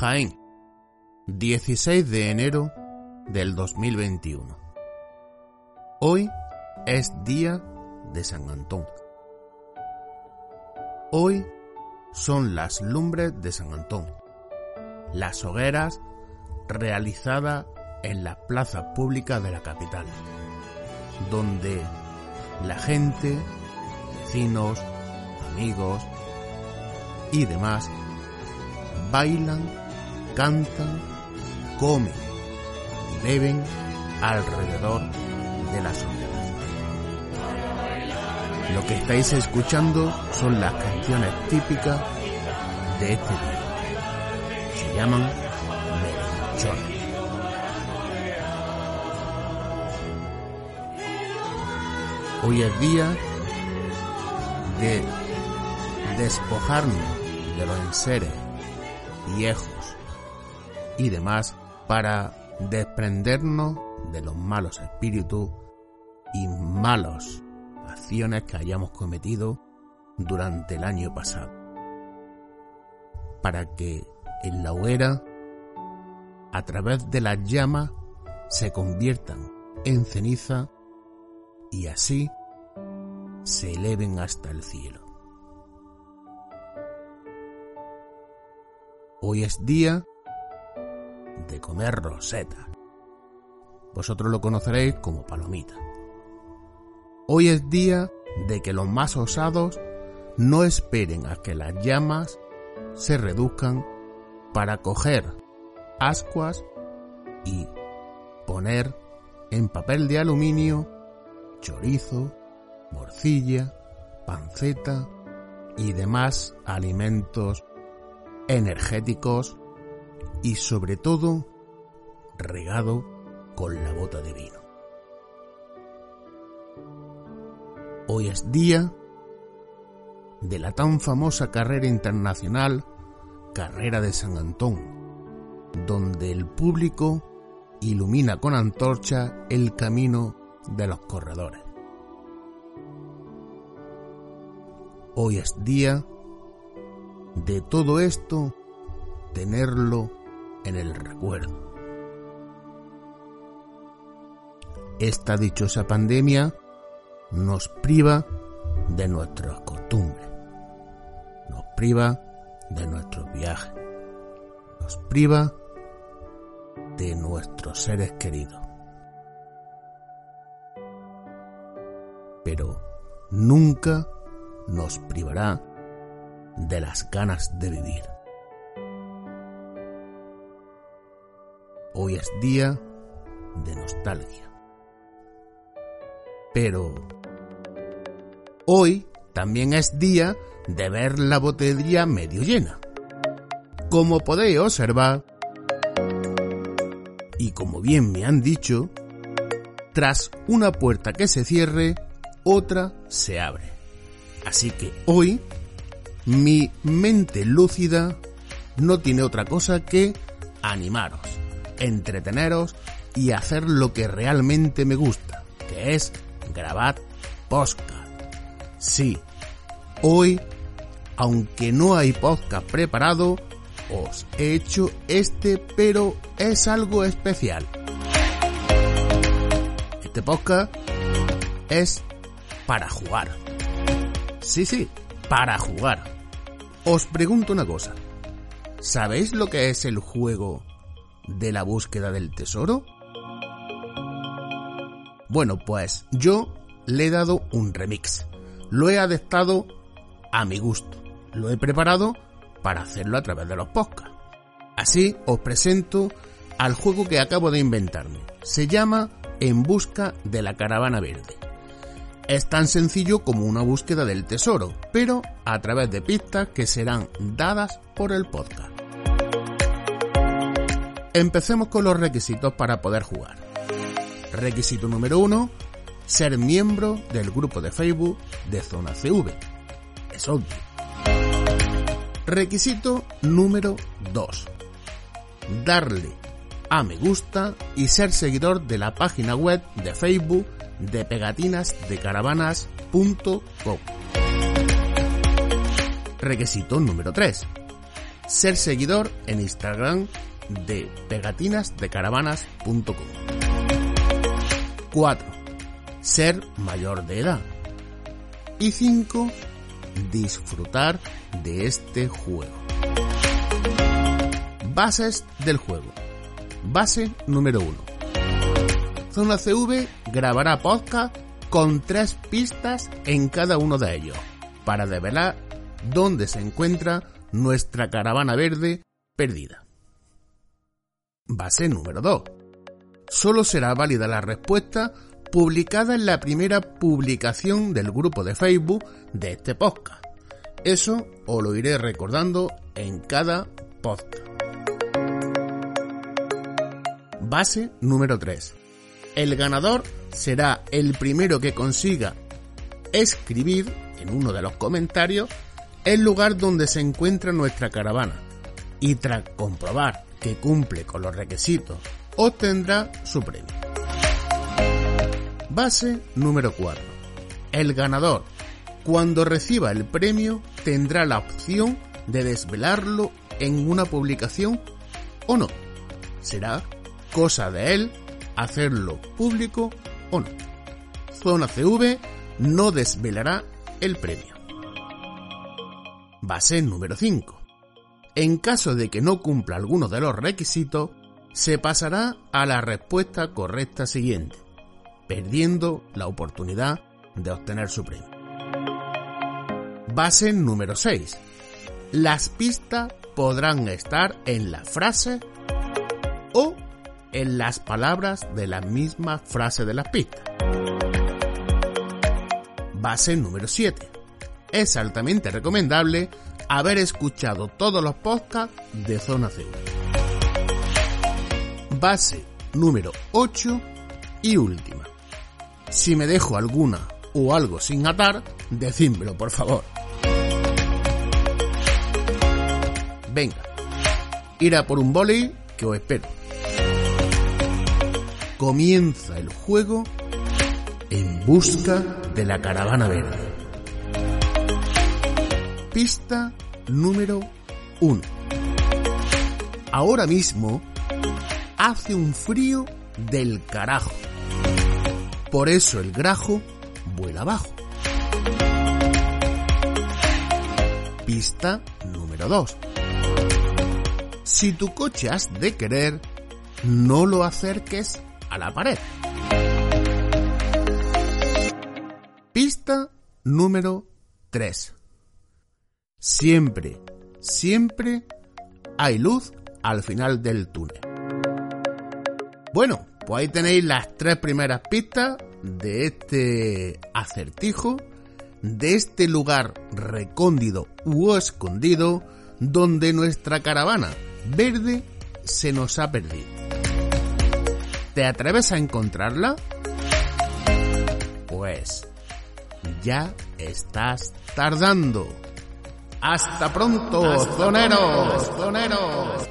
Jaén, 16 de enero del 2021. Hoy es día de San Antón. Hoy son las lumbres de San Antón, las hogueras realizadas en la plaza pública de la capital, donde la gente, vecinos, amigos y demás bailan, cantan, comen y beben alrededor de las hogueras. Lo que estáis escuchando son las canciones típicas de este día. Se llaman merenchones. Hoy es día de despojarnos de los enseres viejos y demás para desprendernos de los malos espíritus y malas acciones que hayamos cometido durante el año pasado. Para que en la hoguera, a través de las llamas, se conviertan en ceniza y así se eleven hasta el cielo. Hoy es día de comer roseta. Vosotros lo conoceréis como palomita. Hoy es día de que los más osados no esperen a que las llamas se reduzcan para coger ascuas y poner en papel de aluminio chorizo, morcilla, panceta y demás alimentos energéticos y sobre todo regado con la bota de vino. Hoy es día de la tan famosa carrera internacional Carrera de San Antón, donde el público ilumina con antorcha el camino de los corredores. Hoy es día de todo esto tenerlo en el recuerdo. Esta dichosa pandemia nos priva de nuestras costumbres, nos priva de nuestros viajes, nos priva de nuestros seres queridos. Pero nunca nos privará de las ganas de vivir. Hoy es día de nostalgia. Pero hoy también es día de ver la botella medio llena. Como podéis observar, y como bien me han dicho, tras una puerta que se cierre, otra se abre. Así que hoy mi mente lúcida no tiene otra cosa que animaros, entreteneros y hacer lo que realmente me gusta, que es grabar podcast. Sí, hoy, aunque no hay podcast preparado, os he hecho este, pero es algo especial. Este podcast es para jugar. Sí, sí, para jugar. Os pregunto una cosa. ¿Sabéis lo que es el juego de la búsqueda del tesoro? Bueno, pues yo le he dado un remix. Lo he adaptado a mi gusto. Lo he preparado para hacerlo a través de los podcasts. Así os presento al juego que acabo de inventarme. Se llama En busca de la caravana verde. Es tan sencillo como una búsqueda del tesoro, pero a través de pistas que serán dadas por el podcast. Empecemos con los requisitos para poder jugar. Requisito número 1. Ser miembro del grupo de Facebook de Zona CV. Es obvio. Requisito número 2. Darle a me gusta y ser seguidor de la página web de Facebook de pegatinasdecaravanas.com. Requisito número 3. ser seguidor en Instagram de pegatinasdecaravanas.com. 4. Ser mayor de edad. Y 5. Disfrutar de este juego. Bases del juego. Base número 1. Zona CV grabará podcast con tres pistas en cada uno de ellos para develar dónde se encuentra nuestra caravana verde perdida. Base número 2. Solo será válida la respuesta publicada en la primera publicación del grupo de Facebook de este podcast. Eso os lo iré recordando en cada podcast. Base número 3. El ganador será el primero que consiga escribir en uno de los comentarios el lugar donde se encuentra nuestra caravana y tras comprobar que cumple con los requisitos obtendrá su premio. Base número 4. El ganador, cuando reciba el premio, tendrá la opción de desvelarlo en una publicación o no. Será cosa de él hacerlo público o no. Zona CV no desvelará el premio. Base número 5. En caso de que no cumpla alguno de los requisitos, se pasará a la respuesta correcta siguiente, perdiendo la oportunidad de obtener su premio. Base número 6. Las pistas podrán estar en la frase o en las palabras de la misma frase de las pistas. Base número 7 es altamente recomendable haber escuchado todos los podcasts de Zona C. Base número 8 y última. Si me dejo alguna o algo sin atar, decídmelo por favor. Venga, ir a por un boli que os espero. Comienza el juego en busca de la caravana verde. Pista número 1. Ahora mismo hace un frío del carajo. Por eso el grajo vuela abajo. Pista número 2. Si tu coche has de querer, no lo acerques a la pared. Pista número 3. Siempre, siempre hay luz al final del túnel. Bueno, pues ahí tenéis las tres primeras pistas de este acertijo, de este lugar recóndido u escondido donde nuestra caravana verde se nos ha perdido. ¿Te atreves a encontrarla? Pues ya estás tardando. Hasta pronto, zoneros, zoneros.